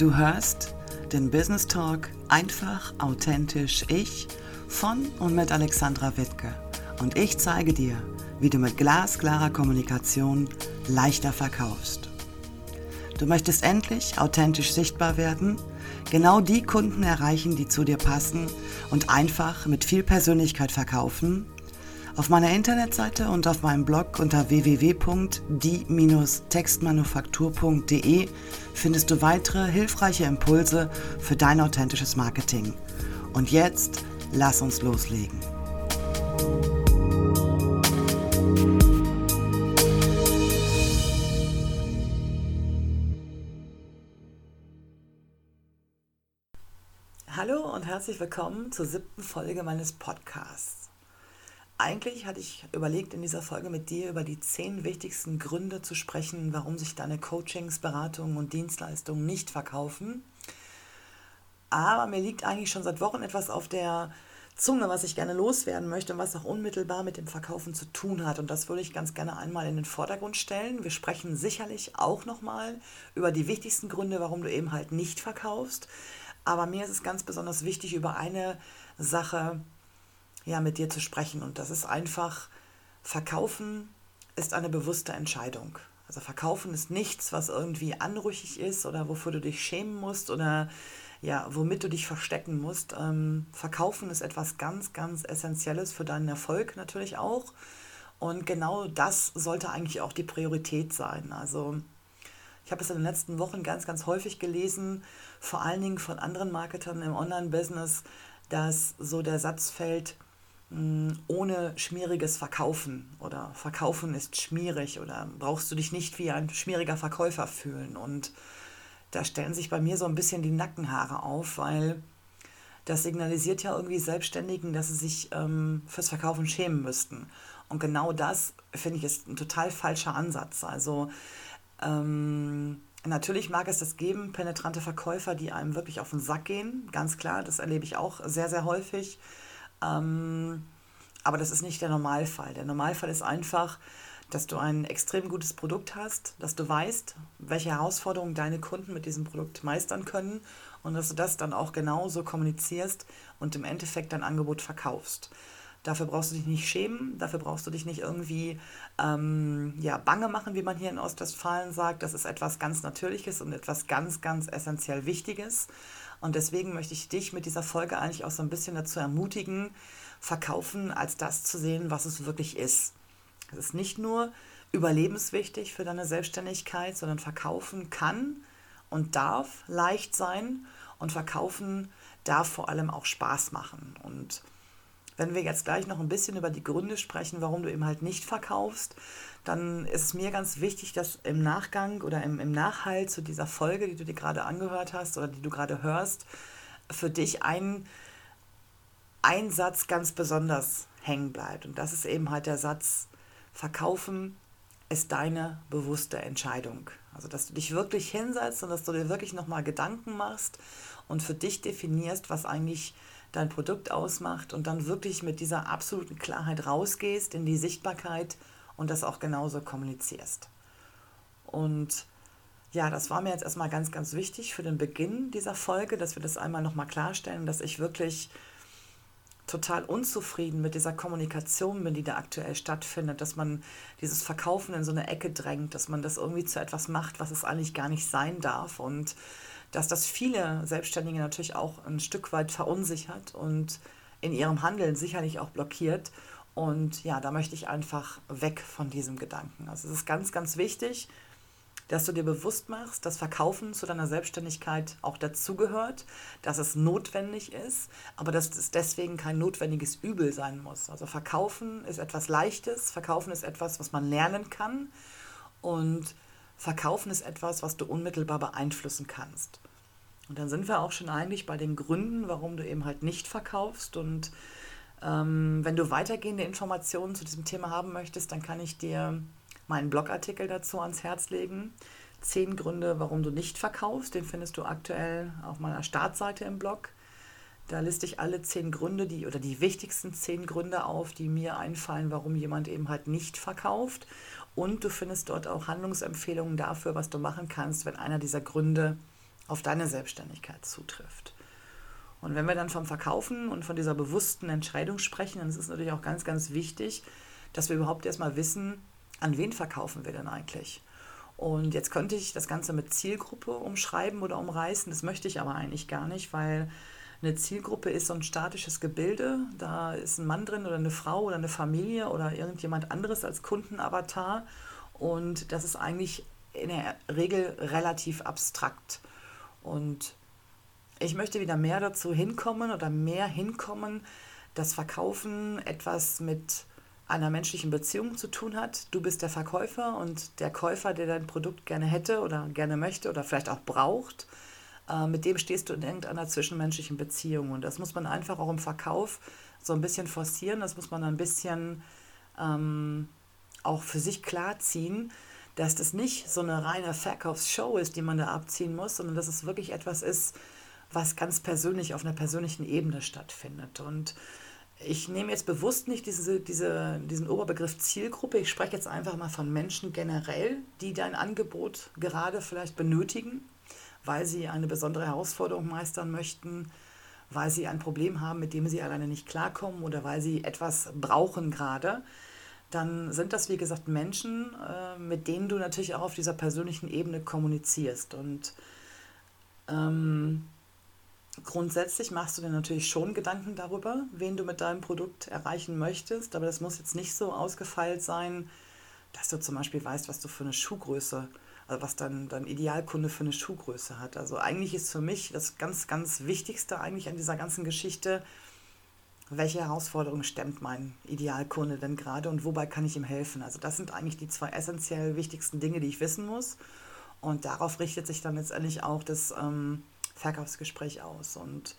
Du hörst den Business Talk einfach, authentisch ich von und mit Alexandra Wittke. Und ich zeige dir, wie du mit glasklarer Kommunikation leichter verkaufst. Du möchtest endlich authentisch sichtbar werden, genau die Kunden erreichen, die zu dir passen und einfach mit viel Persönlichkeit verkaufen auf meiner Internetseite und auf meinem Blog unter www.die-textmanufaktur.de findest du weitere hilfreiche Impulse für dein authentisches Marketing. Und jetzt lass uns loslegen. Hallo und herzlich willkommen zur siebten Folge meines Podcasts. Eigentlich hatte ich überlegt, in dieser Folge mit dir über die zehn wichtigsten Gründe zu sprechen, warum sich deine Coachings, Beratungen und Dienstleistungen nicht verkaufen. Aber mir liegt eigentlich schon seit Wochen etwas auf der Zunge, was ich gerne loswerden möchte und was auch unmittelbar mit dem Verkaufen zu tun hat. Und das würde ich ganz gerne einmal in den Vordergrund stellen. Wir sprechen sicherlich auch nochmal über die wichtigsten Gründe, warum du eben halt nicht verkaufst. Aber mir ist es ganz besonders wichtig, über eine Sache ja, mit dir zu sprechen. Und das ist einfach, verkaufen ist eine bewusste Entscheidung. Also verkaufen ist nichts, was irgendwie anrüchig ist oder wofür du dich schämen musst oder ja, womit du dich verstecken musst. Ähm, verkaufen ist etwas ganz, ganz Essentielles für deinen Erfolg natürlich auch. Und genau das sollte eigentlich auch die Priorität sein. Also ich habe es in den letzten Wochen ganz, ganz häufig gelesen, vor allen Dingen von anderen Marketern im Online-Business, dass so der Satz fällt, ohne schmieriges Verkaufen oder Verkaufen ist schmierig oder brauchst du dich nicht wie ein schmieriger Verkäufer fühlen. Und da stellen sich bei mir so ein bisschen die Nackenhaare auf, weil das signalisiert ja irgendwie Selbstständigen, dass sie sich ähm, fürs Verkaufen schämen müssten. Und genau das finde ich ist ein total falscher Ansatz. Also ähm, natürlich mag es das geben, penetrante Verkäufer, die einem wirklich auf den Sack gehen, ganz klar, das erlebe ich auch sehr, sehr häufig ähm, aber das ist nicht der Normalfall. Der Normalfall ist einfach, dass du ein extrem gutes Produkt hast, dass du weißt, welche Herausforderungen deine Kunden mit diesem Produkt meistern können und dass du das dann auch genauso kommunizierst und im Endeffekt dein Angebot verkaufst. Dafür brauchst du dich nicht schämen, dafür brauchst du dich nicht irgendwie ähm, ja, bange machen, wie man hier in Ostwestfalen sagt. Das ist etwas ganz Natürliches und etwas ganz, ganz essentiell Wichtiges. Und deswegen möchte ich dich mit dieser Folge eigentlich auch so ein bisschen dazu ermutigen, Verkaufen als das zu sehen, was es wirklich ist. Es ist nicht nur überlebenswichtig für deine Selbstständigkeit, sondern Verkaufen kann und darf leicht sein und Verkaufen darf vor allem auch Spaß machen. Und wenn wir jetzt gleich noch ein bisschen über die Gründe sprechen, warum du eben halt nicht verkaufst, dann ist es mir ganz wichtig, dass im Nachgang oder im, im Nachhalt zu dieser Folge, die du dir gerade angehört hast oder die du gerade hörst, für dich ein, ein Satz ganz besonders hängen bleibt. Und das ist eben halt der Satz, verkaufen ist deine bewusste Entscheidung. Also, dass du dich wirklich hinsetzt und dass du dir wirklich nochmal Gedanken machst und für dich definierst, was eigentlich dein Produkt ausmacht und dann wirklich mit dieser absoluten Klarheit rausgehst in die Sichtbarkeit und das auch genauso kommunizierst. Und ja, das war mir jetzt erstmal ganz, ganz wichtig für den Beginn dieser Folge, dass wir das einmal nochmal klarstellen, dass ich wirklich total unzufrieden mit dieser Kommunikation bin, die da aktuell stattfindet, dass man dieses Verkaufen in so eine Ecke drängt, dass man das irgendwie zu etwas macht, was es eigentlich gar nicht sein darf und dass das viele Selbstständige natürlich auch ein Stück weit verunsichert und in ihrem Handeln sicherlich auch blockiert. Und ja, da möchte ich einfach weg von diesem Gedanken. Also es ist ganz, ganz wichtig, dass du dir bewusst machst, dass Verkaufen zu deiner Selbstständigkeit auch dazugehört, dass es notwendig ist, aber dass es deswegen kein notwendiges Übel sein muss. Also Verkaufen ist etwas Leichtes, Verkaufen ist etwas, was man lernen kann und Verkaufen ist etwas, was du unmittelbar beeinflussen kannst. Und dann sind wir auch schon eigentlich bei den Gründen, warum du eben halt nicht verkaufst. Und ähm, wenn du weitergehende Informationen zu diesem Thema haben möchtest, dann kann ich dir meinen Blogartikel dazu ans Herz legen. Zehn Gründe, warum du nicht verkaufst. Den findest du aktuell auf meiner Startseite im Blog. Da liste ich alle zehn Gründe, die oder die wichtigsten zehn Gründe auf, die mir einfallen, warum jemand eben halt nicht verkauft. Und du findest dort auch Handlungsempfehlungen dafür, was du machen kannst, wenn einer dieser Gründe auf deine Selbstständigkeit zutrifft. Und wenn wir dann vom Verkaufen und von dieser bewussten Entscheidung sprechen, dann ist es natürlich auch ganz, ganz wichtig, dass wir überhaupt erstmal wissen, an wen verkaufen wir denn eigentlich? Und jetzt könnte ich das Ganze mit Zielgruppe umschreiben oder umreißen. Das möchte ich aber eigentlich gar nicht, weil eine Zielgruppe ist so ein statisches Gebilde. Da ist ein Mann drin oder eine Frau oder eine Familie oder irgendjemand anderes als Kundenavatar. Und das ist eigentlich in der Regel relativ abstrakt. Und ich möchte wieder mehr dazu hinkommen oder mehr hinkommen, dass Verkaufen etwas mit einer menschlichen Beziehung zu tun hat. Du bist der Verkäufer und der Käufer, der dein Produkt gerne hätte oder gerne möchte oder vielleicht auch braucht, äh, mit dem stehst du in irgendeiner zwischenmenschlichen Beziehung. Und das muss man einfach auch im Verkauf so ein bisschen forcieren, das muss man ein bisschen ähm, auch für sich klarziehen, dass das nicht so eine reine Verkaufsshow ist, die man da abziehen muss, sondern dass es wirklich etwas ist, was ganz persönlich auf einer persönlichen Ebene stattfindet. Und ich nehme jetzt bewusst nicht diese, diese, diesen Oberbegriff Zielgruppe. Ich spreche jetzt einfach mal von Menschen generell, die dein Angebot gerade vielleicht benötigen weil sie eine besondere Herausforderung meistern möchten, weil sie ein Problem haben, mit dem sie alleine nicht klarkommen oder weil sie etwas brauchen gerade, dann sind das, wie gesagt, Menschen, äh, mit denen du natürlich auch auf dieser persönlichen Ebene kommunizierst. Und ähm, grundsätzlich machst du dir natürlich schon Gedanken darüber, wen du mit deinem Produkt erreichen möchtest, aber das muss jetzt nicht so ausgefeilt sein, dass du zum Beispiel weißt, was du für eine Schuhgröße hast also was dann, dann Idealkunde für eine Schuhgröße hat. Also eigentlich ist für mich das ganz, ganz Wichtigste eigentlich an dieser ganzen Geschichte, welche Herausforderungen stemmt mein Idealkunde denn gerade und wobei kann ich ihm helfen? Also das sind eigentlich die zwei essentiell wichtigsten Dinge, die ich wissen muss. Und darauf richtet sich dann letztendlich auch das ähm, Verkaufsgespräch aus. Und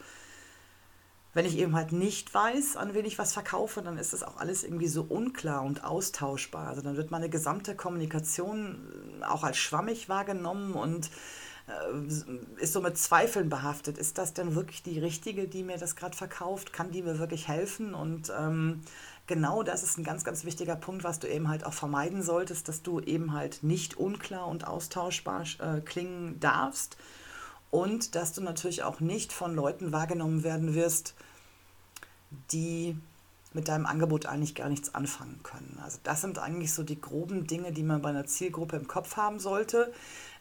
wenn ich eben halt nicht weiß, an wen ich was verkaufe, dann ist das auch alles irgendwie so unklar und austauschbar. Also dann wird meine gesamte Kommunikation äh, auch als schwammig wahrgenommen und äh, ist so mit Zweifeln behaftet. Ist das denn wirklich die richtige, die mir das gerade verkauft? Kann die mir wirklich helfen? Und ähm, genau das ist ein ganz, ganz wichtiger Punkt, was du eben halt auch vermeiden solltest, dass du eben halt nicht unklar und austauschbar äh, klingen darfst und dass du natürlich auch nicht von Leuten wahrgenommen werden wirst, die mit deinem Angebot eigentlich gar nichts anfangen können. Also das sind eigentlich so die groben Dinge, die man bei einer Zielgruppe im Kopf haben sollte.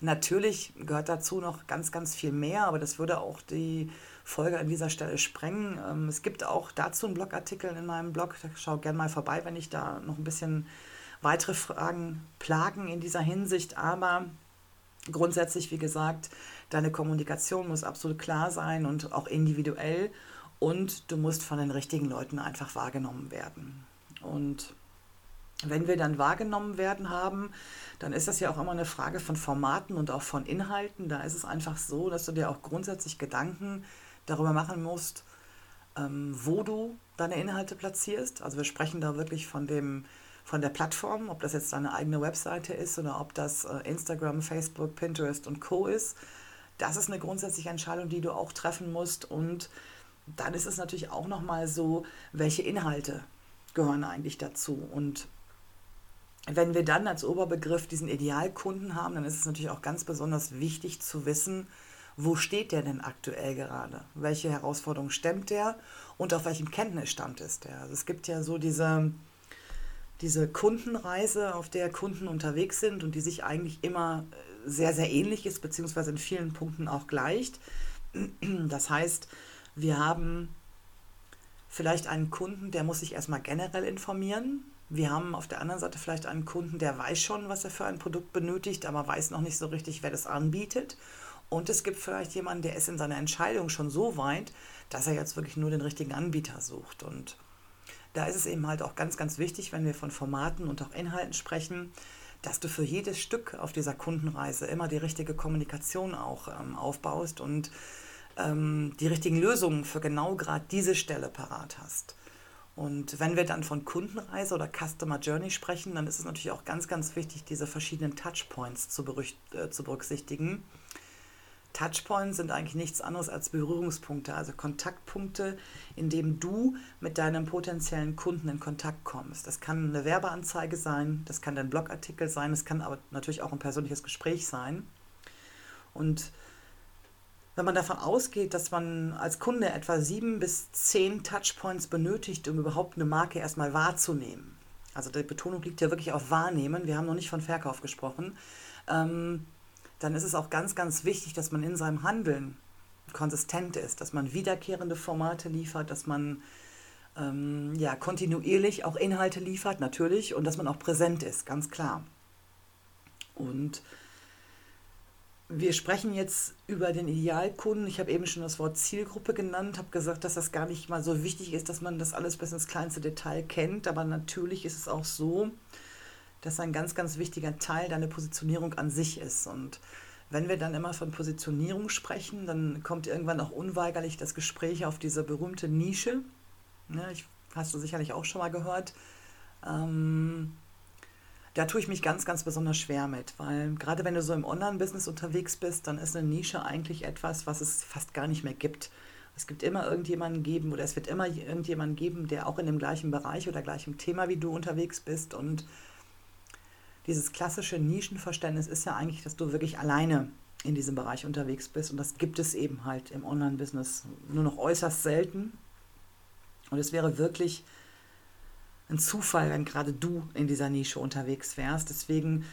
Natürlich gehört dazu noch ganz, ganz viel mehr, aber das würde auch die Folge an dieser Stelle sprengen. Ähm, es gibt auch dazu einen Blogartikel in meinem Blog, schau gerne mal vorbei, wenn ich da noch ein bisschen weitere Fragen plagen in dieser Hinsicht. Aber grundsätzlich, wie gesagt, Deine Kommunikation muss absolut klar sein und auch individuell und du musst von den richtigen Leuten einfach wahrgenommen werden. Und wenn wir dann wahrgenommen werden haben, dann ist das ja auch immer eine Frage von Formaten und auch von Inhalten. Da ist es einfach so, dass du dir auch grundsätzlich Gedanken darüber machen musst, ähm, wo du deine Inhalte platzierst. Also wir sprechen da wirklich von dem von der Plattform, ob das jetzt deine eigene Webseite ist oder ob das äh, Instagram, Facebook, Pinterest und Co ist. Das ist eine grundsätzliche Entscheidung, die du auch treffen musst. Und dann ist es natürlich auch nochmal so, welche Inhalte gehören eigentlich dazu. Und wenn wir dann als Oberbegriff diesen Idealkunden haben, dann ist es natürlich auch ganz besonders wichtig zu wissen, wo steht der denn aktuell gerade? Welche Herausforderungen stemmt der und auf welchem Kenntnisstand ist der? Also es gibt ja so diese, diese Kundenreise, auf der Kunden unterwegs sind und die sich eigentlich immer sehr, sehr ähnlich ist, beziehungsweise in vielen Punkten auch gleicht. Das heißt, wir haben vielleicht einen Kunden, der muss sich erstmal generell informieren. Wir haben auf der anderen Seite vielleicht einen Kunden, der weiß schon, was er für ein Produkt benötigt, aber weiß noch nicht so richtig, wer das anbietet. Und es gibt vielleicht jemanden, der ist in seiner Entscheidung schon so weit, dass er jetzt wirklich nur den richtigen Anbieter sucht. Und da ist es eben halt auch ganz, ganz wichtig, wenn wir von Formaten und auch Inhalten sprechen, dass du für jedes Stück auf dieser Kundenreise immer die richtige Kommunikation auch ähm, aufbaust und ähm, die richtigen Lösungen für genau gerade diese Stelle parat hast. Und wenn wir dann von Kundenreise oder Customer Journey sprechen, dann ist es natürlich auch ganz, ganz wichtig, diese verschiedenen Touchpoints zu, äh, zu berücksichtigen Touchpoints sind eigentlich nichts anderes als Berührungspunkte, also Kontaktpunkte, in denen du mit deinem potenziellen Kunden in Kontakt kommst. Das kann eine Werbeanzeige sein, das kann dein Blogartikel sein, es kann aber natürlich auch ein persönliches Gespräch sein. Und wenn man davon ausgeht, dass man als Kunde etwa sieben bis zehn Touchpoints benötigt, um überhaupt eine Marke erstmal wahrzunehmen, also die Betonung liegt ja wirklich auf Wahrnehmen, wir haben noch nicht von Verkauf gesprochen, ähm, dann ist es auch ganz, ganz wichtig, dass man in seinem Handeln konsistent ist, dass man wiederkehrende Formate liefert, dass man ähm, ja, kontinuierlich auch Inhalte liefert, natürlich, und dass man auch präsent ist, ganz klar. Und wir sprechen jetzt über den Idealkunden. Ich habe eben schon das Wort Zielgruppe genannt, habe gesagt, dass das gar nicht mal so wichtig ist, dass man das alles bis ins kleinste Detail kennt. Aber natürlich ist es auch so, dass ein ganz, ganz wichtiger Teil deine Positionierung an sich ist. Und wenn wir dann immer von Positionierung sprechen, dann kommt irgendwann auch unweigerlich das Gespräch auf diese berühmte Nische. Ja, ich, hast du sicherlich auch schon mal gehört. Ähm, da tue ich mich ganz, ganz besonders schwer mit, weil gerade wenn du so im Online-Business unterwegs bist, dann ist eine Nische eigentlich etwas, was es fast gar nicht mehr gibt. Es gibt immer irgendjemanden geben oder es wird immer irgendjemanden geben, der auch in dem gleichen Bereich oder gleichen Thema wie du unterwegs bist. Und dieses klassische Nischenverständnis ist ja eigentlich, dass du wirklich alleine in diesem Bereich unterwegs bist. Und das gibt es eben halt im Online-Business nur noch äußerst selten. Und es wäre wirklich ein Zufall, wenn gerade du in dieser Nische unterwegs wärst. Deswegen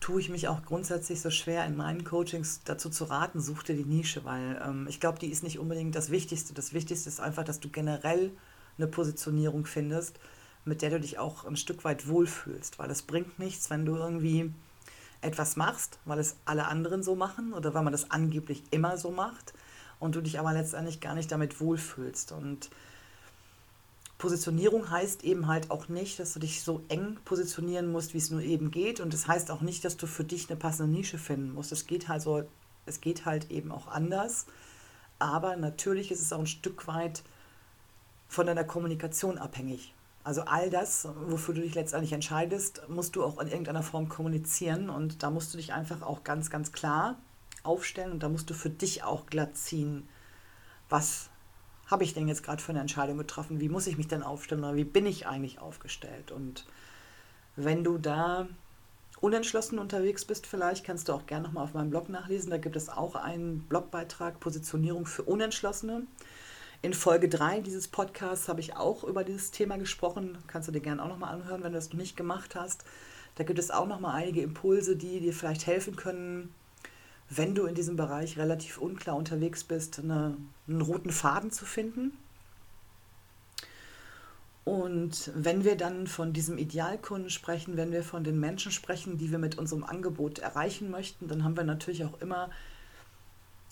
tue ich mich auch grundsätzlich so schwer in meinen Coachings dazu zu raten, such dir die Nische, weil ähm, ich glaube, die ist nicht unbedingt das Wichtigste. Das Wichtigste ist einfach, dass du generell eine Positionierung findest, mit der du dich auch ein Stück weit wohlfühlst, weil es bringt nichts, wenn du irgendwie etwas machst, weil es alle anderen so machen oder weil man das angeblich immer so macht und du dich aber letztendlich gar nicht damit wohlfühlst. Und Positionierung heißt eben halt auch nicht, dass du dich so eng positionieren musst, wie es nur eben geht. Und es das heißt auch nicht, dass du für dich eine passende Nische finden musst. Es geht halt es geht halt eben auch anders. Aber natürlich ist es auch ein Stück weit von deiner Kommunikation abhängig. Also all das, wofür du dich letztendlich entscheidest, musst du auch in irgendeiner Form kommunizieren. Und da musst du dich einfach auch ganz, ganz klar aufstellen und da musst du für dich auch glatt ziehen, was habe ich denn jetzt gerade für eine Entscheidung getroffen? Wie muss ich mich denn aufstellen oder wie bin ich eigentlich aufgestellt? Und wenn du da unentschlossen unterwegs bist, vielleicht kannst du auch gerne nochmal auf meinem Blog nachlesen. Da gibt es auch einen Blogbeitrag Positionierung für Unentschlossene. In Folge 3 dieses Podcasts habe ich auch über dieses Thema gesprochen. Kannst du dir gerne auch nochmal anhören, wenn du das noch nicht gemacht hast. Da gibt es auch nochmal einige Impulse, die dir vielleicht helfen können, wenn du in diesem Bereich relativ unklar unterwegs bist, eine, einen roten Faden zu finden. Und wenn wir dann von diesem Idealkunden sprechen, wenn wir von den Menschen sprechen, die wir mit unserem Angebot erreichen möchten, dann haben wir natürlich auch immer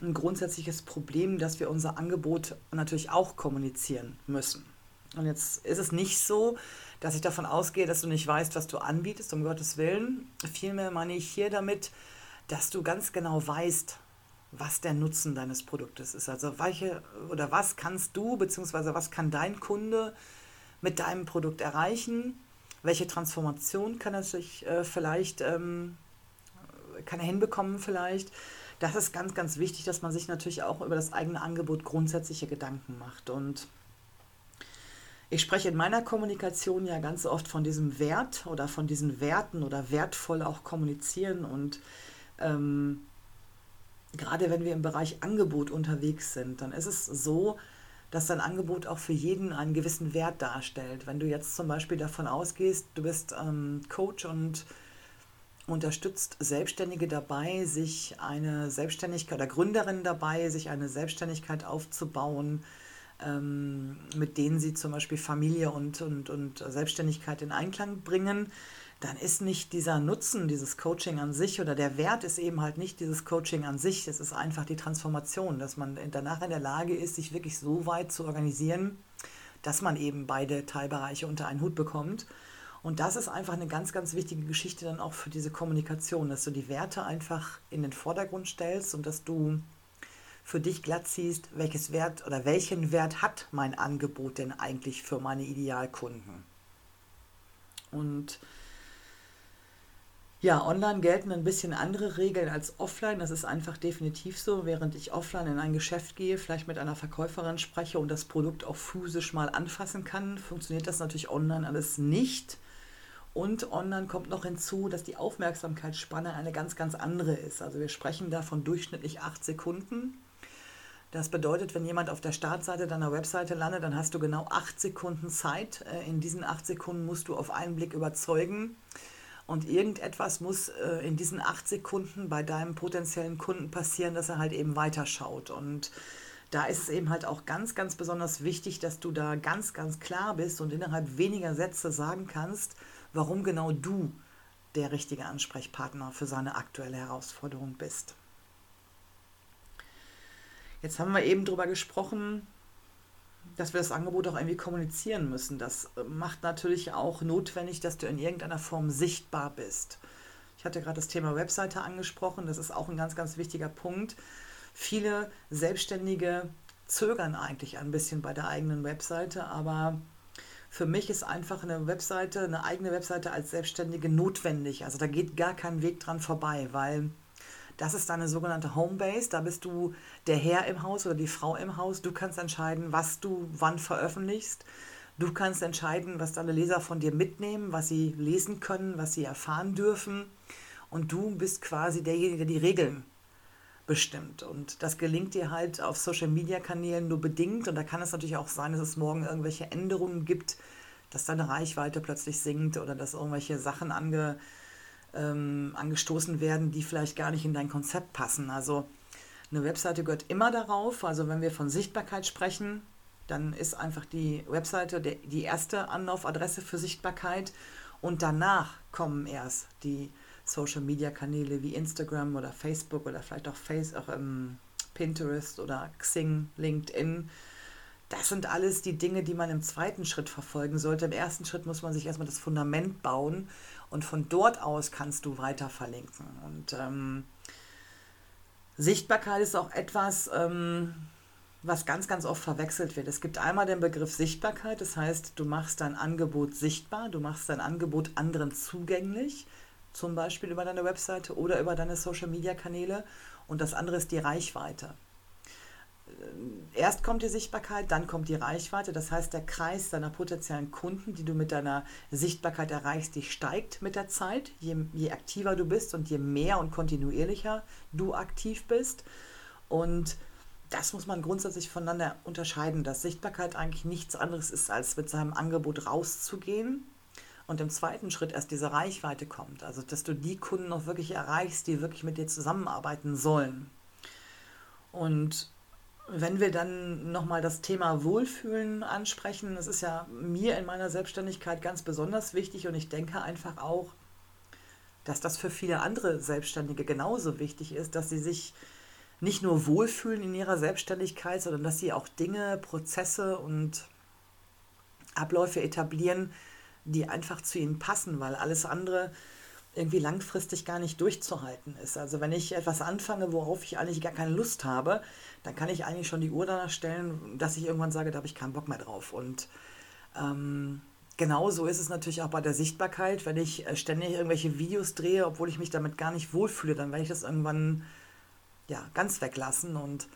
ein grundsätzliches Problem, dass wir unser Angebot natürlich auch kommunizieren müssen. Und jetzt ist es nicht so, dass ich davon ausgehe, dass du nicht weißt, was du anbietest, um Gottes Willen. Vielmehr meine ich hier damit, dass du ganz genau weißt, was der Nutzen deines Produktes ist. Also welche oder was kannst du bzw. was kann dein Kunde mit deinem Produkt erreichen? Welche Transformation kann er sich äh, vielleicht ähm, kann er hinbekommen vielleicht? Das ist ganz, ganz wichtig, dass man sich natürlich auch über das eigene Angebot grundsätzliche Gedanken macht. Und ich spreche in meiner Kommunikation ja ganz oft von diesem Wert oder von diesen Werten oder wertvoll auch kommunizieren und ähm, gerade wenn wir im Bereich Angebot unterwegs sind, dann ist es so, dass dein Angebot auch für jeden einen gewissen Wert darstellt. Wenn du jetzt zum Beispiel davon ausgehst, du bist ähm, Coach und unterstützt Selbstständige dabei, sich eine Selbstständigkeit oder Gründerinnen dabei, sich eine Selbstständigkeit aufzubauen, ähm, mit denen sie zum Beispiel Familie und, und, und Selbstständigkeit in Einklang bringen, dann ist nicht dieser Nutzen, dieses Coaching an sich oder der Wert ist eben halt nicht dieses Coaching an sich, es ist einfach die Transformation, dass man danach in der Lage ist, sich wirklich so weit zu organisieren, dass man eben beide Teilbereiche unter einen Hut bekommt. Und das ist einfach eine ganz, ganz wichtige Geschichte dann auch für diese Kommunikation, dass du die Werte einfach in den Vordergrund stellst und dass du für dich glatt siehst, welches Wert oder welchen Wert hat mein Angebot denn eigentlich für meine Idealkunden. Und ja, online gelten ein bisschen andere Regeln als offline. Das ist einfach definitiv so. Während ich offline in ein Geschäft gehe, vielleicht mit einer Verkäuferin spreche und das Produkt auch physisch mal anfassen kann, funktioniert das natürlich online alles nicht. Und online kommt noch hinzu, dass die Aufmerksamkeitsspanne eine ganz, ganz andere ist. Also wir sprechen da von durchschnittlich acht Sekunden. Das bedeutet, wenn jemand auf der Startseite deiner Webseite landet, dann hast du genau acht Sekunden Zeit. Äh, in diesen acht Sekunden musst du auf einen Blick überzeugen. Und irgendetwas muss äh, in diesen acht Sekunden bei deinem potenziellen Kunden passieren, dass er halt eben weiterschaut. Und da ist es eben halt auch ganz, ganz besonders wichtig, dass du da ganz, ganz klar bist und innerhalb weniger Sätze sagen kannst, warum genau du der richtige Ansprechpartner für seine aktuelle Herausforderung bist. Jetzt haben wir eben darüber gesprochen, dass wir das Angebot auch irgendwie kommunizieren müssen. Das macht natürlich auch notwendig, dass du in irgendeiner Form sichtbar bist. Ich hatte gerade das Thema Webseite angesprochen, das ist auch ein ganz, ganz wichtiger Punkt. Viele Selbstständige zögern eigentlich ein bisschen bei der eigenen Webseite, aber für mich ist einfach eine Webseite, eine eigene Webseite als Selbstständige notwendig. Also da geht gar kein Weg dran vorbei, weil das ist deine sogenannte Homebase. Da bist du der Herr im Haus oder die Frau im Haus. Du kannst entscheiden, was du wann veröffentlichst. Du kannst entscheiden, was deine Leser von dir mitnehmen, was sie lesen können, was sie erfahren dürfen. Und du bist quasi derjenige, der die Regeln bestimmt. Und das gelingt dir halt auf Social-Media-Kanälen nur bedingt. Und da kann es natürlich auch sein, dass es morgen irgendwelche Änderungen gibt, dass deine Reichweite plötzlich sinkt oder dass irgendwelche Sachen ange, ähm, angestoßen werden, die vielleicht gar nicht in dein Konzept passen. Also eine Webseite gehört immer darauf. Also wenn wir von Sichtbarkeit sprechen, dann ist einfach die Webseite die erste Anlaufadresse für Sichtbarkeit und danach kommen erst die Social-Media-Kanäle wie Instagram oder Facebook oder vielleicht auch, Face, auch ähm, Pinterest oder Xing, LinkedIn. Das sind alles die Dinge, die man im zweiten Schritt verfolgen sollte. Im ersten Schritt muss man sich erstmal das Fundament bauen und von dort aus kannst du weiter verlinken. Und ähm, Sichtbarkeit ist auch etwas, ähm, was ganz, ganz oft verwechselt wird. Es gibt einmal den Begriff Sichtbarkeit, das heißt, du machst dein Angebot sichtbar, du machst dein Angebot anderen zugänglich, zum Beispiel über deine Webseite oder über deine Social-Media-Kanäle. Und das andere ist die Reichweite. Äh, erst kommt die Sichtbarkeit, dann kommt die Reichweite. Das heißt, der Kreis deiner potenziellen Kunden, die du mit deiner Sichtbarkeit erreichst, die steigt mit der Zeit. Je, je aktiver du bist und je mehr und kontinuierlicher du aktiv bist. Und das muss man grundsätzlich voneinander unterscheiden, dass Sichtbarkeit eigentlich nichts anderes ist, als mit seinem Angebot rauszugehen und im zweiten Schritt erst diese Reichweite kommt. Also, dass du die Kunden noch wirklich erreichst, die wirklich mit dir zusammenarbeiten sollen. Und wenn wir dann nochmal das Thema Wohlfühlen ansprechen, das ist ja mir in meiner Selbstständigkeit ganz besonders wichtig und ich denke einfach auch, dass das für viele andere Selbstständige genauso wichtig ist, dass sie sich nicht nur wohlfühlen in ihrer Selbstständigkeit, sondern dass sie auch Dinge, Prozesse und Abläufe etablieren, die einfach zu ihnen passen, weil alles andere irgendwie langfristig gar nicht durchzuhalten ist. Also wenn ich etwas anfange, worauf ich eigentlich gar keine Lust habe, dann kann ich eigentlich schon die Uhr danach stellen, dass ich irgendwann sage, da habe ich keinen Bock mehr drauf. Und ähm, genauso ist es natürlich auch bei der Sichtbarkeit. Wenn ich äh, ständig irgendwelche Videos drehe, obwohl ich mich damit gar nicht wohlfühle, dann werde ich das irgendwann ja, ganz weglassen. Und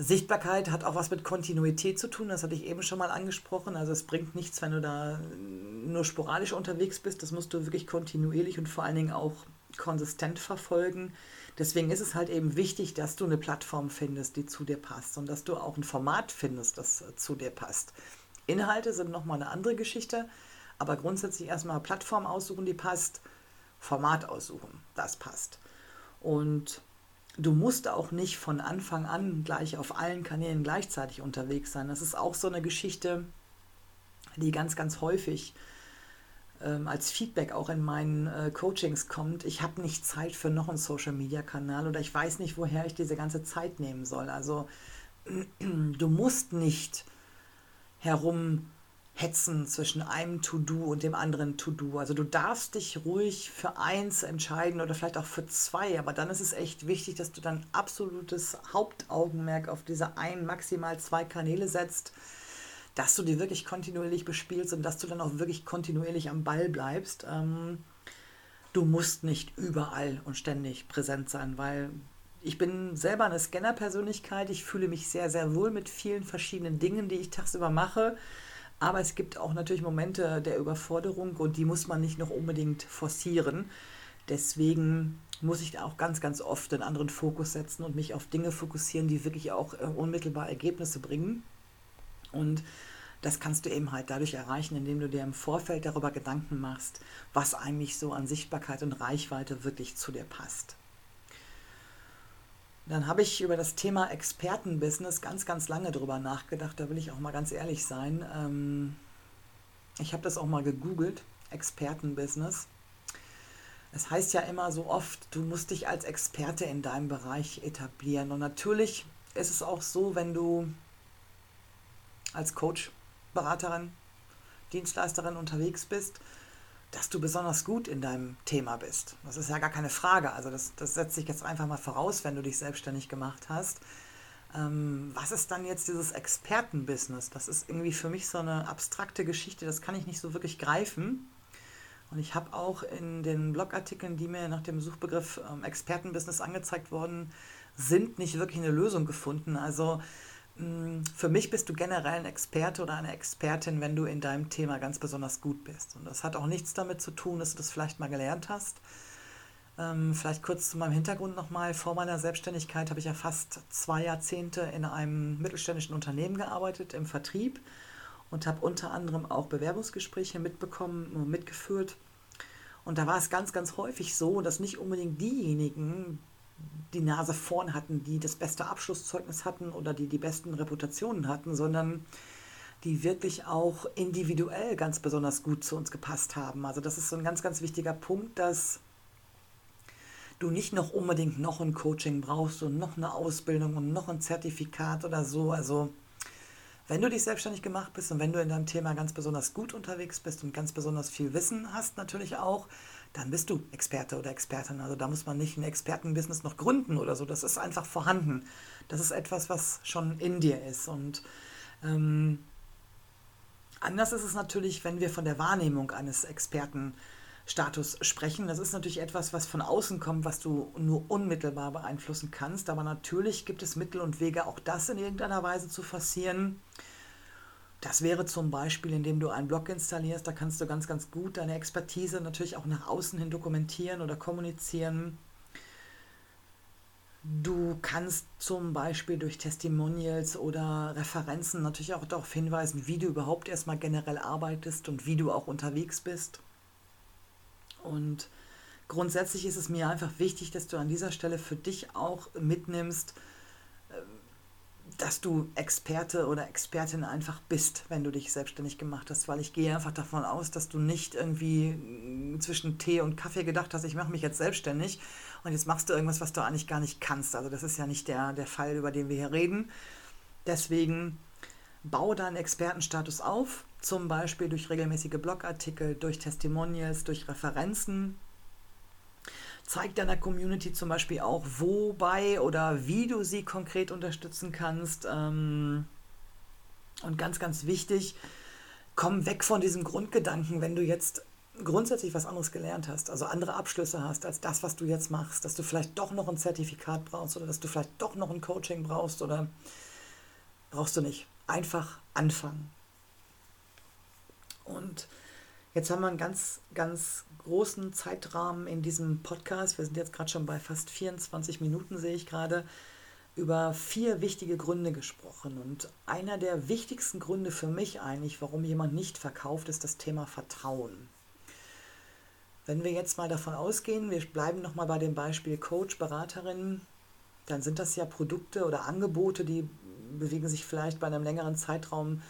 Sichtbarkeit hat auch was mit Kontinuität zu tun, das hatte ich eben schon mal angesprochen. Also es bringt nichts, wenn du da nur sporadisch unterwegs bist. Das musst du wirklich kontinuierlich und vor allen Dingen auch konsistent verfolgen. Deswegen ist es halt eben wichtig, dass du eine Plattform findest, die zu dir passt und dass du auch ein Format findest, das zu dir passt. Inhalte sind nochmal eine andere Geschichte, aber grundsätzlich erstmal Plattform aussuchen, die passt, Format aussuchen, das passt. Und du musst auch nicht von Anfang an gleich auf allen Kanälen gleichzeitig unterwegs sein. Das ist auch so eine Geschichte, die ganz, ganz häufig ähm, als Feedback auch in meinen äh, Coachings kommt. Ich habe nicht Zeit für noch einen Social-Media-Kanal oder ich weiß nicht, woher ich diese ganze Zeit nehmen soll. Also du musst nicht herum hetzen zwischen einem To-Do und dem anderen To-Do. Also du darfst dich ruhig für eins entscheiden oder vielleicht auch für zwei, aber dann ist es echt wichtig, dass du dann absolutes Hauptaugenmerk auf diese ein, maximal zwei Kanäle setzt, dass du die wirklich kontinuierlich bespielst und dass du dann auch wirklich kontinuierlich am Ball bleibst. Ähm, du musst nicht überall und ständig präsent sein, weil ich bin selber eine Scanner-Persönlichkeit. Ich fühle mich sehr, sehr wohl mit vielen verschiedenen Dingen, die ich tagsüber mache. Aber es gibt auch natürlich Momente der Überforderung und die muss man nicht noch unbedingt forcieren. Deswegen muss ich auch ganz, ganz oft einen anderen Fokus setzen und mich auf Dinge fokussieren, die wirklich auch äh, unmittelbar Ergebnisse bringen. Und das kannst du eben halt dadurch erreichen, indem du dir im Vorfeld darüber Gedanken machst, was eigentlich so an Sichtbarkeit und Reichweite wirklich zu dir passt. Dann habe ich über das Thema Expertenbusiness ganz, ganz lange drüber nachgedacht. Da will ich auch mal ganz ehrlich sein. Ähm, ich habe das auch mal gegoogelt, Expertenbusiness. Es heißt ja immer so oft, du musst dich als Experte in deinem Bereich etablieren. Und natürlich ist es auch so, wenn du als Coach, Beraterin, Dienstleisterin unterwegs bist, dass du besonders gut in deinem Thema bist. Das ist ja gar keine Frage. Also das, das setzt sich jetzt einfach mal voraus, wenn du dich selbstständig gemacht hast. Ähm, was ist dann jetzt dieses Expertenbusiness? Das ist irgendwie für mich so eine abstrakte Geschichte, das kann ich nicht so wirklich greifen. Und ich habe auch in den Blogartikeln, die mir nach dem Suchbegriff ähm, Expertenbusiness angezeigt worden sind, nicht wirklich eine Lösung gefunden. Also für mich bist du generell ein Experte oder eine Expertin, wenn du in deinem Thema ganz besonders gut bist. Und das hat auch nichts damit zu tun, dass du das vielleicht mal gelernt hast. Ähm, vielleicht kurz zu meinem Hintergrund nochmal. Vor meiner Selbstständigkeit habe ich ja fast zwei Jahrzehnte in einem mittelständischen Unternehmen gearbeitet, im Vertrieb und habe unter anderem auch Bewerbungsgespräche mitbekommen und mitgeführt. Und da war es ganz, ganz häufig so, dass nicht unbedingt diejenigen die Nase vorn hatten, die das beste Abschlusszeugnis hatten oder die die besten Reputationen hatten, sondern die wirklich auch individuell ganz besonders gut zu uns gepasst haben. Also das ist so ein ganz, ganz wichtiger Punkt, dass du nicht noch unbedingt noch ein Coaching brauchst und noch eine Ausbildung und noch ein Zertifikat oder so. Also wenn du dich selbstständig gemacht bist und wenn du in deinem Thema ganz besonders gut unterwegs bist und ganz besonders viel Wissen hast natürlich auch, dann bist du Experte oder Expertin. Also da muss man nicht ein Expertenbusiness noch gründen oder so. Das ist einfach vorhanden. Das ist etwas, was schon in dir ist. Und ähm, anders ist es natürlich, wenn wir von der Wahrnehmung eines Experten Status sprechen. Das ist natürlich etwas, was von außen kommt, was du nur unmittelbar beeinflussen kannst. Aber natürlich gibt es Mittel und Wege, auch das in irgendeiner Weise zu forcieren. Das wäre zum Beispiel, indem du einen Blog installierst. Da kannst du ganz, ganz gut deine Expertise natürlich auch nach außen hin dokumentieren oder kommunizieren. Du kannst zum Beispiel durch Testimonials oder Referenzen natürlich auch darauf hinweisen, wie du überhaupt erstmal generell arbeitest und wie du auch unterwegs bist. Und grundsätzlich ist es mir einfach wichtig, dass du an dieser Stelle für dich auch mitnimmst, dass du Experte oder Expertin einfach bist, wenn du dich selbstständig gemacht hast, weil ich gehe einfach davon aus, dass du nicht irgendwie mm, zwischen Tee und Kaffee gedacht hast, ich mache mich jetzt selbstständig und jetzt machst du irgendwas, was du eigentlich gar nicht kannst. Also das ist ja nicht der, der Fall, über den wir hier reden. Deswegen baue deinen Expertenstatus auf, zum Beispiel durch regelmäßige Blogartikel, durch Testimonials, durch Referenzen. Zeig deiner Community zum Beispiel auch, wobei oder wie du sie konkret unterstützen kannst. Ähm, und ganz, ganz wichtig, komm weg von diesem Grundgedanken, wenn du jetzt grundsätzlich was anderes gelernt hast, also andere Abschlüsse hast als das, was du jetzt machst, dass du vielleicht doch noch ein Zertifikat brauchst oder dass du vielleicht doch noch ein Coaching brauchst oder brauchst du nicht. Einfach anfangen. Und jetzt haben wir einen ganz, ganz großen Zeitrahmen in diesem Podcast. Wir sind jetzt gerade schon bei fast 24 Minuten, sehe ich gerade, über vier wichtige Gründe gesprochen. Und einer der wichtigsten Gründe für mich eigentlich, warum jemand nicht verkauft, ist das Thema Vertrauen. Wenn wir jetzt mal davon ausgehen, wir bleiben nochmal bei dem Beispiel Coach, Beraterin, dann sind das ja Produkte oder Angebote, die bewegen sich vielleicht bei einem längeren Zeitraum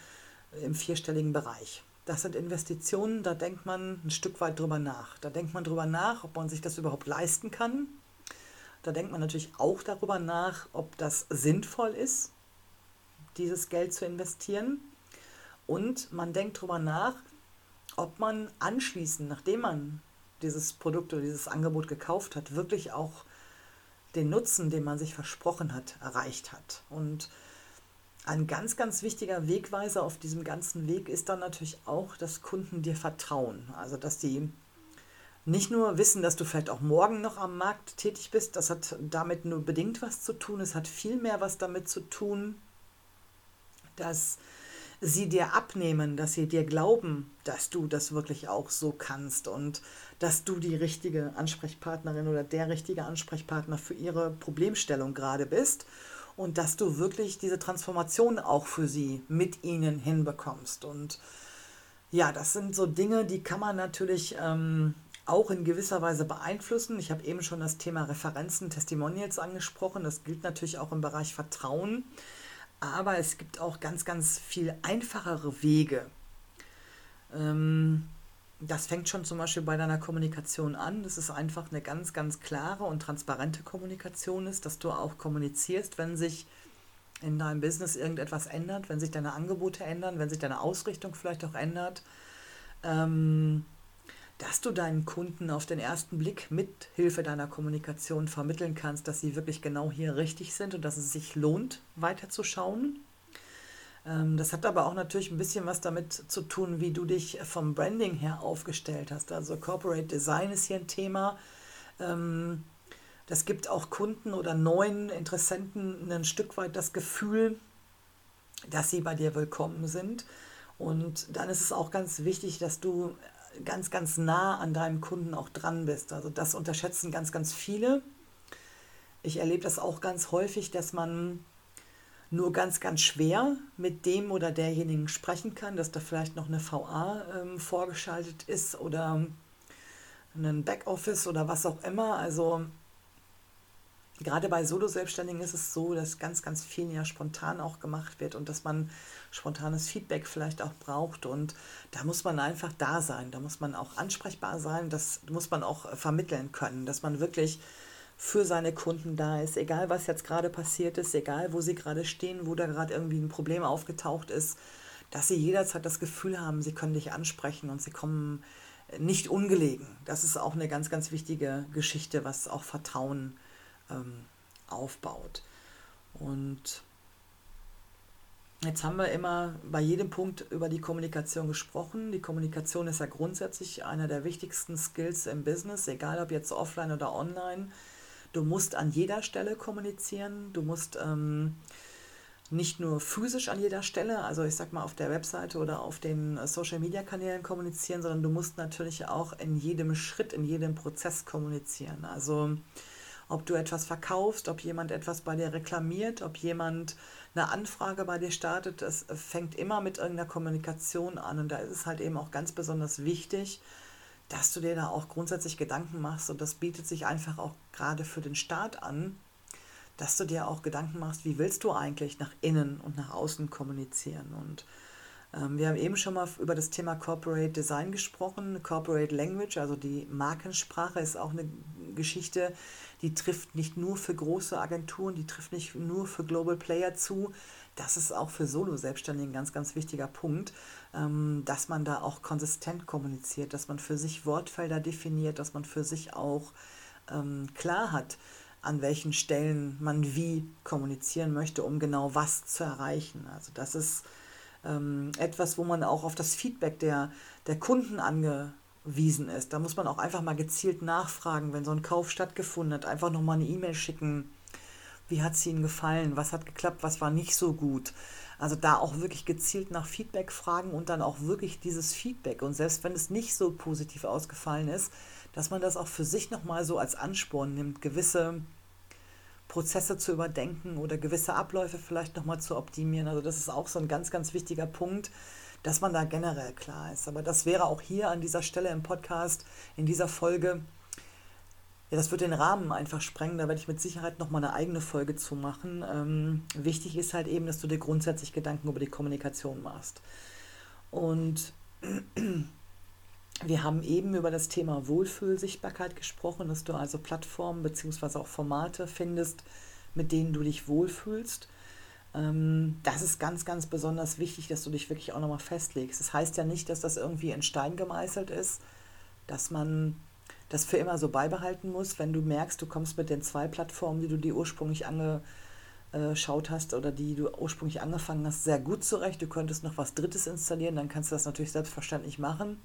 im vierstelligen Bereich das sind Investitionen, da denkt man ein Stück weit drüber nach. Da denkt man drüber nach, ob man sich das überhaupt leisten kann. Da denkt man natürlich auch darüber nach, ob das sinnvoll ist, dieses Geld zu investieren. Und man denkt darüber nach, ob man anschließend, nachdem man dieses Produkt oder dieses Angebot gekauft hat, wirklich auch den Nutzen, den man sich versprochen hat, erreicht hat. Und ein ganz, ganz wichtiger Wegweiser auf diesem ganzen Weg ist dann natürlich auch, dass Kunden dir vertrauen. Also, dass die nicht nur wissen, dass du vielleicht auch morgen noch am Markt tätig bist, das hat damit nur bedingt was zu tun. Es hat viel mehr was damit zu tun, dass sie dir abnehmen, dass sie dir glauben, dass du das wirklich auch so kannst und dass du die richtige Ansprechpartnerin oder der richtige Ansprechpartner für ihre Problemstellung gerade bist und dass du wirklich diese Transformation auch für sie mit ihnen hinbekommst. Und ja, das sind so Dinge, die kann man natürlich ähm, auch in gewisser Weise beeinflussen. Ich habe eben schon das Thema Referenzen, Testimonials angesprochen. Das gilt natürlich auch im Bereich Vertrauen. Aber es gibt auch ganz, ganz viel einfachere Wege. Ähm, das fängt schon zum Beispiel bei deiner Kommunikation an, dass es einfach eine ganz, ganz klare und transparente Kommunikation ist, dass du auch kommunizierst, wenn sich in deinem Business irgendetwas ändert, wenn sich deine Angebote ändern, wenn sich deine Ausrichtung vielleicht auch ändert. Ähm, dass du deinen Kunden auf den ersten Blick mit Hilfe deiner Kommunikation vermitteln kannst, dass sie wirklich genau hier richtig sind und dass es sich lohnt, weiterzuschauen. Ähm, das hat aber auch natürlich ein bisschen was damit zu tun, wie du dich vom Branding her aufgestellt hast. Also Corporate Design ist hier ein Thema. Ähm, das gibt auch Kunden oder neuen Interessenten ein Stück weit das Gefühl, dass sie bei dir willkommen sind. Und dann ist es auch ganz wichtig, dass du ganz, ganz nah an deinem Kunden auch dran bist. Also das unterschätzen ganz, ganz viele. Ich erlebe das auch ganz häufig, dass man nur ganz, ganz schwer mit dem oder derjenigen sprechen kann, dass da vielleicht noch eine VA ähm, vorgeschaltet ist oder ein Backoffice oder was auch immer. Also gerade bei Solo-Selbstständigen ist es so, dass ganz, ganz viel ja spontan auch gemacht wird und dass man spontanes Feedback vielleicht auch braucht. Und da muss man einfach da sein, da muss man auch ansprechbar sein, das muss man auch vermitteln können, dass man wirklich für seine Kunden da ist, egal was jetzt gerade passiert ist, egal wo sie gerade stehen, wo da gerade irgendwie ein Problem aufgetaucht ist, dass sie jederzeit das Gefühl haben, sie können dich ansprechen und sie kommen nicht ungelegen. Das ist auch eine ganz, ganz wichtige Geschichte, was auch Vertrauen ähm, aufbaut. Und jetzt haben wir immer bei jedem Punkt über die Kommunikation gesprochen. Die Kommunikation ist ja grundsätzlich einer der wichtigsten Skills im Business, egal ob jetzt offline oder online. Du musst an jeder Stelle kommunizieren. Du musst ähm, nicht nur physisch an jeder Stelle, also ich sag mal auf der Webseite oder auf den Social Media Kanälen kommunizieren, sondern du musst natürlich auch in jedem Schritt, in jedem Prozess kommunizieren. Also ob du etwas verkaufst, ob jemand etwas bei dir reklamiert, ob jemand eine Anfrage bei dir startet, es fängt immer mit irgendeiner Kommunikation an und da ist es halt eben auch ganz besonders wichtig, dass du dir da auch grundsätzlich Gedanken machst und das bietet sich einfach auch gerade für den Start an, dass du dir auch Gedanken machst, wie willst du eigentlich nach innen und nach außen kommunizieren und ähm, wir haben eben schon mal über das Thema Corporate Design gesprochen. Corporate Language, also die Markensprache, ist auch eine Geschichte, die trifft nicht nur für große Agenturen, die trifft nicht nur für Global Player zu. Das ist auch für Solo-Selbstständige ein ganz, ganz wichtiger Punkt, ähm, dass man da auch konsistent kommuniziert, dass man für sich Wortfelder definiert, dass man für sich auch ähm, klar hat, an welchen Stellen man wie kommunizieren möchte, um genau was zu erreichen. Also das ist ähm, etwas, wo man auch auf das Feedback der, der Kunden ange, wiesen ist. Da muss man auch einfach mal gezielt nachfragen, wenn so ein Kauf stattgefunden hat, einfach nochmal eine E-Mail schicken. Wie hat es Ihnen gefallen? Was hat geklappt? Was war nicht so gut? Also da auch wirklich gezielt nach Feedback fragen und dann auch wirklich dieses Feedback. Und selbst wenn es nicht so positiv ausgefallen ist, dass man das auch für sich nochmal so als Ansporn nimmt, gewisse Prozesse zu überdenken oder gewisse Abläufe vielleicht nochmal zu optimieren. Also das ist auch so ein ganz, ganz wichtiger Punkt, dass man da generell klar ist. Aber das wäre auch hier an dieser Stelle im Podcast, in dieser Folge, ja, das wird den Rahmen einfach sprengen. Da werde ich mit Sicherheit nochmal eine eigene Folge zu machen. Ähm, wichtig ist halt eben, dass du dir grundsätzlich Gedanken über die Kommunikation machst. Und wir haben eben über das Thema Wohlfühlsichtbarkeit gesprochen, dass du also Plattformen bzw. auch Formate findest, mit denen du dich wohlfühlst. Ähm, das ist ganz, ganz besonders wichtig, dass du dich wirklich auch nochmal festlegst. Das heißt ja nicht, dass das irgendwie in Stein gemeißelt ist, dass man das für immer so beibehalten muss. Wenn du merkst, du kommst mit den zwei Plattformen, die du dir ursprünglich angeschaut hast oder die du ursprünglich angefangen hast, sehr gut zurecht. Du könntest noch was Drittes installieren, dann kannst du das natürlich selbstverständlich machen.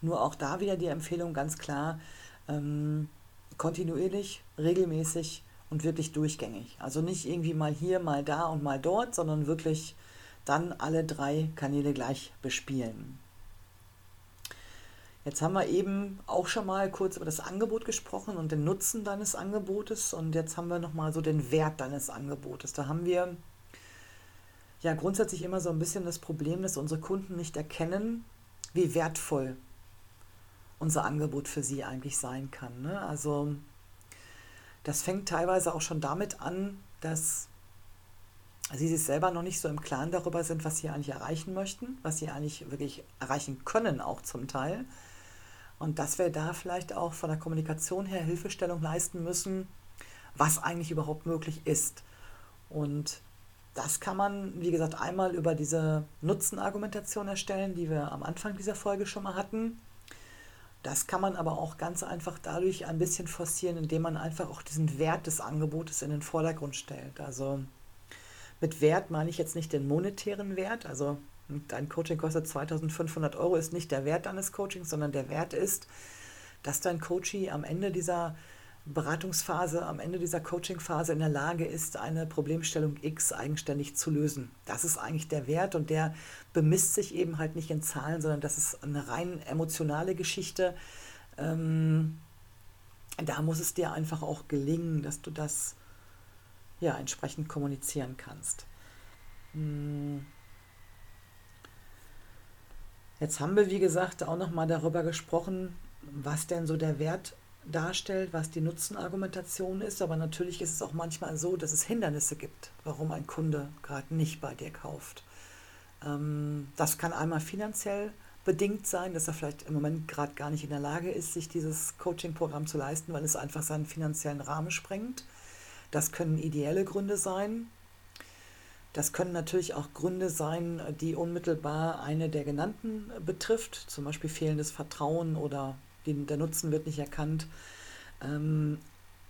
Nur auch da wieder die Empfehlung ganz klar, ähm, kontinuierlich, regelmäßig und wirklich durchgängig. Also nicht irgendwie mal hier, mal da und mal dort, sondern wirklich dann alle drei Kanäle gleich bespielen. Jetzt haben wir eben auch schon mal kurz über das Angebot gesprochen und den Nutzen deines Angebotes und jetzt haben wir noch mal so den Wert deines Angebotes. Da haben wir ja grundsätzlich immer so ein bisschen das Problem, dass unsere Kunden nicht erkennen, wie wertvoll unser Angebot für sie eigentlich sein kann. Ne? Also das fängt teilweise auch schon damit an, dass sie sich selber noch nicht so im Klaren darüber sind, was sie eigentlich erreichen möchten, was sie eigentlich wirklich erreichen können, auch zum Teil. Und dass wir da vielleicht auch von der Kommunikation her Hilfestellung leisten müssen, was eigentlich überhaupt möglich ist. Und das kann man, wie gesagt, einmal über diese Nutzenargumentation erstellen, die wir am Anfang dieser Folge schon mal hatten. Das kann man aber auch ganz einfach dadurch ein bisschen forcieren, indem man einfach auch diesen Wert des Angebotes in den Vordergrund stellt. Also mit Wert meine ich jetzt nicht den monetären Wert, also dein Coaching kostet 2500 Euro, ist nicht der Wert deines Coachings, sondern der Wert ist, dass dein Coachie am Ende dieser Beratungsphase, am Ende dieser Coachingphase in der Lage ist, eine Problemstellung X eigenständig zu lösen. Das ist eigentlich der Wert und der bemisst sich eben halt nicht in Zahlen, sondern das ist eine rein emotionale Geschichte. Ähm, da muss es dir einfach auch gelingen, dass du das ja entsprechend kommunizieren kannst. Hm. Jetzt haben wir, wie gesagt, auch nochmal darüber gesprochen, was denn so der Wert darstellt, was die Nutzenargumentation ist. Aber natürlich ist es auch manchmal so, dass es Hindernisse gibt, warum ein Kunde gerade nicht bei dir kauft. Ähm, das kann einmal finanziell bedingt sein, dass er vielleicht im Moment gerade gar nicht in der Lage ist, sich dieses Coaching-Programm zu leisten, weil es einfach seinen finanziellen Rahmen sprengt. Das können ideelle Gründe sein, das können natürlich auch Gründe sein, die unmittelbar eine der genannten betrifft, zum Beispiel fehlendes Vertrauen oder die, der Nutzen wird nicht erkannt. Ähm,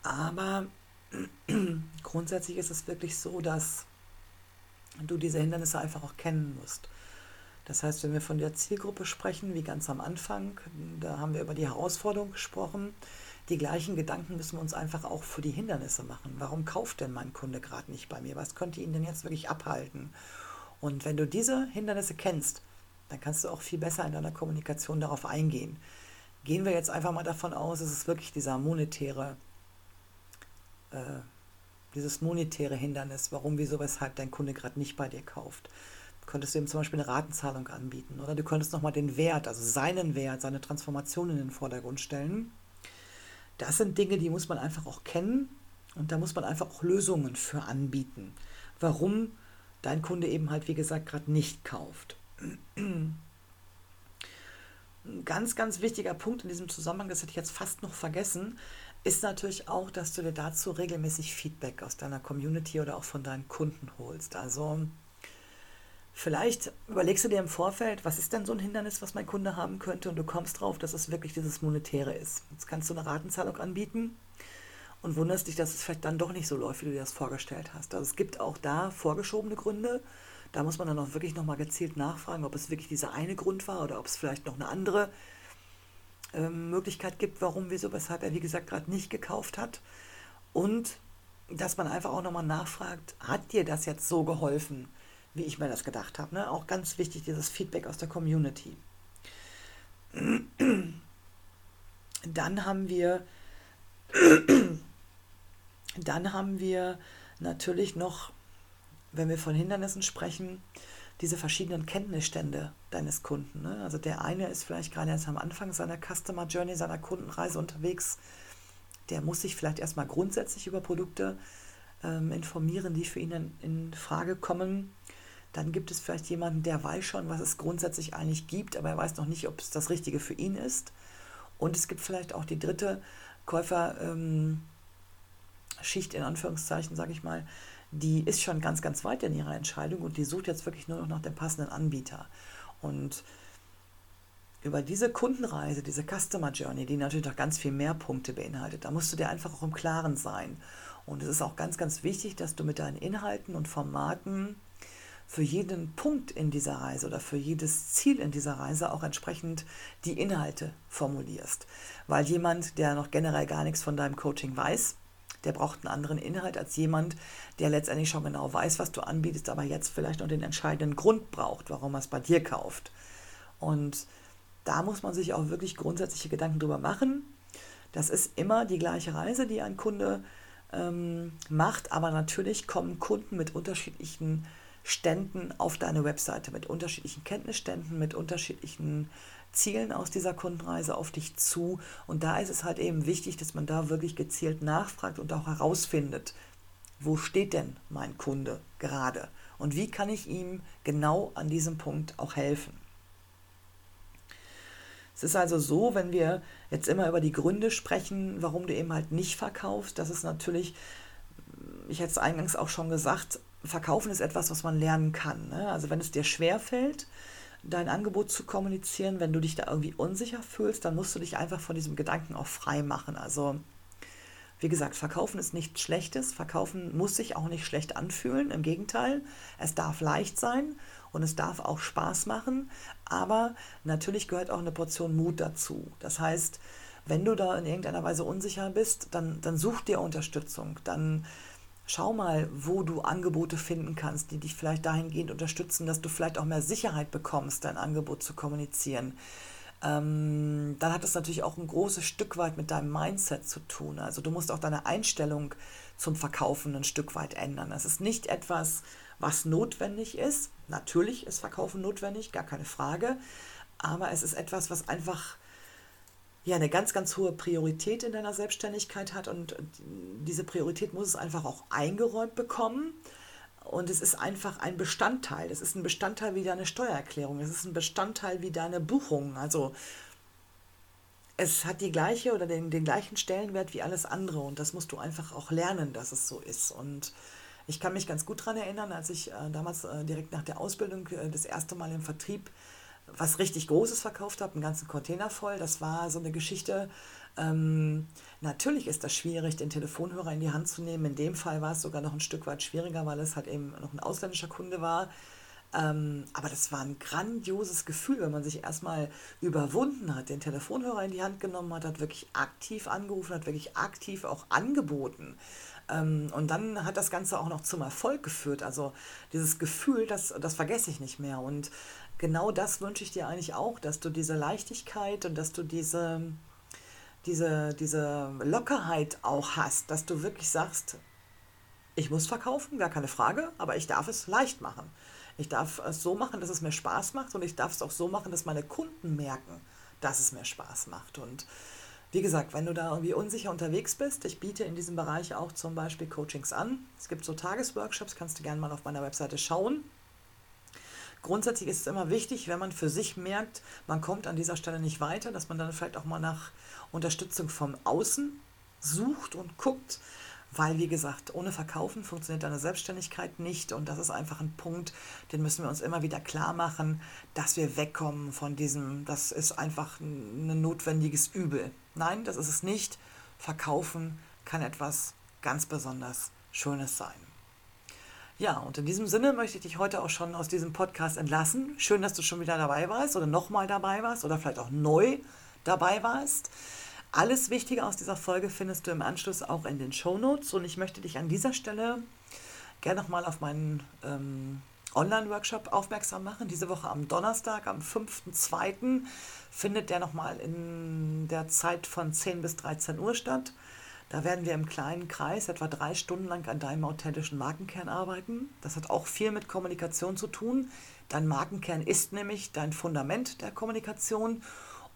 aber grundsätzlich ist es wirklich so, dass du diese Hindernisse einfach auch kennen musst. Das heißt, wenn wir von der Zielgruppe sprechen, wie ganz am Anfang, da haben wir über die Herausforderung gesprochen, die gleichen Gedanken müssen wir uns einfach auch für die Hindernisse machen. Warum kauft denn mein Kunde gerade nicht bei mir? Was könnte ihn denn jetzt wirklich abhalten? Und wenn du diese Hindernisse kennst, dann kannst du auch viel besser in deiner Kommunikation darauf eingehen. Gehen wir jetzt einfach mal davon aus, es ist wirklich dieser monetäre, äh, dieses monetäre Hindernis, warum, wieso, weshalb dein Kunde gerade nicht bei dir kauft. Könntest du ihm zum Beispiel eine Ratenzahlung anbieten oder du könntest nochmal den Wert, also seinen Wert, seine Transformation in den Vordergrund stellen das sind Dinge, die muss man einfach auch kennen und da muss man einfach auch Lösungen für anbieten. Warum dein Kunde eben halt, wie gesagt, gerade nicht kauft. Ein ganz, ganz wichtiger Punkt in diesem Zusammenhang, das hätte ich jetzt fast noch vergessen, ist natürlich auch, dass du dir dazu regelmäßig Feedback aus deiner Community oder auch von deinen Kunden holst. Also Vielleicht überlegst du dir im Vorfeld, was ist denn so ein Hindernis, was mein Kunde haben könnte und du kommst drauf, dass es wirklich dieses Monetäre ist. Jetzt kannst du eine Ratenzahlung anbieten und wunderst dich, dass es vielleicht dann doch nicht so läuft, wie du dir das vorgestellt hast. Also es gibt auch da vorgeschobene Gründe. Da muss man dann auch wirklich nochmal gezielt nachfragen, ob es wirklich dieser eine Grund war oder ob es vielleicht noch eine andere ähm, Möglichkeit gibt, warum, wieso, weshalb er, wie gesagt, gerade nicht gekauft hat. Und dass man einfach auch nochmal nachfragt, hat dir das jetzt so geholfen? Wie ich mir das gedacht habe. Ne? Auch ganz wichtig, dieses Feedback aus der Community. Dann haben wir, dann haben wir natürlich noch, wenn wir von Hindernissen sprechen, diese verschiedenen Kenntnisstände deines Kunden. Ne? Also der eine ist vielleicht gerade erst am Anfang seiner Customer Journey, seiner Kundenreise unterwegs. Der muss sich vielleicht erstmal grundsätzlich über Produkte ähm, informieren, die für ihn in, in Frage kommen. Dann gibt es vielleicht jemanden, der weiß schon, was es grundsätzlich eigentlich gibt, aber er weiß noch nicht, ob es das Richtige für ihn ist. Und es gibt vielleicht auch die dritte Käuferschicht, ähm, in Anführungszeichen, sage ich mal, die ist schon ganz, ganz weit in ihrer Entscheidung und die sucht jetzt wirklich nur noch nach dem passenden Anbieter. Und über diese Kundenreise, diese Customer Journey, die natürlich noch ganz viel mehr Punkte beinhaltet, da musst du dir einfach auch im Klaren sein. Und es ist auch ganz, ganz wichtig, dass du mit deinen Inhalten und Formaten für jeden Punkt in dieser Reise oder für jedes Ziel in dieser Reise auch entsprechend die Inhalte formulierst. Weil jemand, der noch generell gar nichts von deinem Coaching weiß, der braucht einen anderen Inhalt als jemand, der letztendlich schon genau weiß, was du anbietest, aber jetzt vielleicht noch den entscheidenden Grund braucht, warum er es bei dir kauft. Und da muss man sich auch wirklich grundsätzliche Gedanken drüber machen. Das ist immer die gleiche Reise, die ein Kunde ähm, macht, aber natürlich kommen Kunden mit unterschiedlichen Ständen auf deine Webseite, mit unterschiedlichen Kenntnisständen, mit unterschiedlichen Zielen aus dieser Kundenreise auf dich zu. Und da ist es halt eben wichtig, dass man da wirklich gezielt nachfragt und auch herausfindet, wo steht denn mein Kunde gerade und wie kann ich ihm genau an diesem Punkt auch helfen. Es ist also so, wenn wir jetzt immer über die Gründe sprechen, warum du eben halt nicht verkaufst, das ist natürlich, ich hätte es eingangs auch schon gesagt, verkaufen ist etwas, was man lernen kann. Ne? Also wenn es dir schwer fällt, dein Angebot zu kommunizieren, wenn du dich da irgendwie unsicher fühlst, dann musst du dich einfach von diesem Gedanken auch frei machen. Also wie gesagt, verkaufen ist nichts Schlechtes. Verkaufen muss sich auch nicht schlecht anfühlen. Im Gegenteil, es darf leicht sein und es darf auch Spaß machen. Aber natürlich gehört auch eine Portion Mut dazu. Das heißt, wenn du da in irgendeiner Weise unsicher bist, dann, dann such dir Unterstützung. Dann schau mal, wo du Angebote finden kannst, die dich vielleicht dahingehend unterstützen, dass du vielleicht auch mehr Sicherheit bekommst, dein Angebot zu kommunizieren. Ähm, dann hat das natürlich auch ein großes Stück weit mit deinem Mindset zu tun. Also du musst auch deine Einstellung zum Verkaufen ein Stück weit ändern. Das ist nicht etwas, was notwendig ist. Natürlich ist Verkaufen notwendig, gar keine Frage. Aber es ist etwas, was einfach ja eine ganz, ganz hohe Priorität in deiner Selbstständigkeit hat und diese Priorität muss es einfach auch eingeräumt bekommen. Und es ist einfach ein Bestandteil. Es ist ein Bestandteil wie deine Steuererklärung. Es ist ein Bestandteil wie deine Buchung. Also es hat die gleiche oder den, den gleichen Stellenwert wie alles andere. Und das musst du einfach auch lernen, dass es so ist. Und ich kann mich ganz gut daran erinnern, als ich äh, damals äh, direkt nach der Ausbildung äh, das erste Mal im Vertrieb was richtig Großes verkauft habe, einen ganzen Container voll. Das war so eine Geschichte. Ähm, natürlich ist das schwierig, den Telefonhörer in die Hand zu nehmen. In dem Fall war es sogar noch ein Stück weit schwieriger, weil es halt eben noch ein ausländischer Kunde war. Ähm, aber das war ein grandioses Gefühl, wenn man sich erstmal überwunden hat, den Telefonhörer in die Hand genommen hat, hat wirklich aktiv angerufen, hat wirklich aktiv auch angeboten. Ähm, und dann hat das Ganze auch noch zum Erfolg geführt. Also dieses Gefühl, das, das vergesse ich nicht mehr. Und genau das wünsche ich dir eigentlich auch, dass du diese Leichtigkeit und dass du diese, diese, diese Lockerheit auch hast, dass du wirklich sagst, ich muss verkaufen, gar keine Frage, aber ich darf es leicht machen. Ich darf es so machen, dass es mir Spaß macht und ich darf es auch so machen, dass meine Kunden merken, dass es mir Spaß macht. Und wie gesagt, wenn du da irgendwie unsicher unterwegs bist, ich biete in diesem Bereich auch zum Beispiel Coachings an. Es gibt so Tagesworkshops, kannst du gerne mal auf meiner Webseite schauen. Grundsätzlich ist es immer wichtig, wenn man für sich merkt, man kommt an dieser Stelle nicht weiter, dass man dann vielleicht auch mal nach Unterstützung vom Außen sucht und guckt, weil, wie gesagt, ohne Verkaufen funktioniert deine Selbstständigkeit nicht und das ist einfach ein Punkt, den müssen wir uns immer wieder klar machen, dass wir wegkommen von diesem, das ist einfach ein notwendiges Übel. Nein, das ist es nicht. Verkaufen kann etwas ganz besonders Schönes sein. Ja, und in diesem Sinne möchte ich dich heute auch schon aus diesem Podcast entlassen. Schön, dass du schon wieder dabei warst oder nochmal dabei warst oder vielleicht auch neu dabei warst. Alles Wichtige aus dieser Folge findest du im Anschluss auch in den Show Notes und ich möchte dich an dieser Stelle gerne nochmal auf meinen ähm, Online-Workshop aufmerksam machen. Diese Woche am Donnerstag, am 5.2. findet der nochmal in der Zeit von 10 bis 13 Uhr statt. Da werden wir im kleinen Kreis etwa drei Stunden lang an deinem authentischen Markenkern arbeiten. Das hat auch viel mit Kommunikation zu tun. Dein Markenkern ist nämlich dein Fundament der Kommunikation.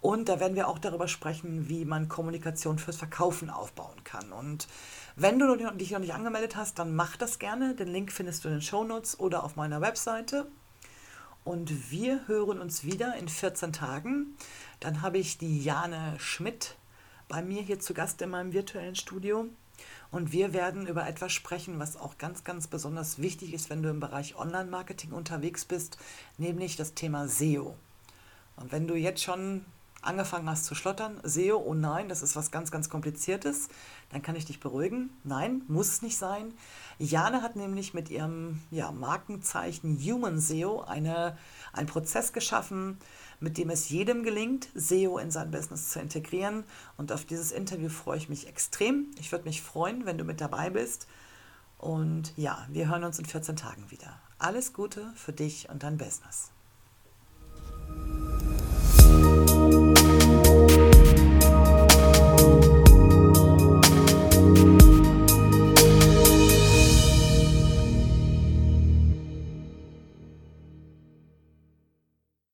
Und da werden wir auch darüber sprechen, wie man Kommunikation fürs Verkaufen aufbauen kann. Und wenn du dich noch nicht angemeldet hast, dann mach das gerne. Den Link findest du in den Show Notes oder auf meiner Webseite. Und wir hören uns wieder in 14 Tagen. Dann habe ich die Jane Schmidt bei mir hier zu Gast in meinem virtuellen Studio. Und wir werden über etwas sprechen, was auch ganz, ganz besonders wichtig ist, wenn du im Bereich Online-Marketing unterwegs bist, nämlich das Thema SEO. Und wenn du jetzt schon angefangen hast zu schlottern, SEO, oh nein, das ist was ganz, ganz Kompliziertes, dann kann ich dich beruhigen. Nein, muss es nicht sein. Jane hat nämlich mit ihrem ja, Markenzeichen Human SEO eine, einen Prozess geschaffen, mit dem es jedem gelingt, SEO in sein Business zu integrieren. Und auf dieses Interview freue ich mich extrem. Ich würde mich freuen, wenn du mit dabei bist. Und ja, wir hören uns in 14 Tagen wieder. Alles Gute für dich und dein Business.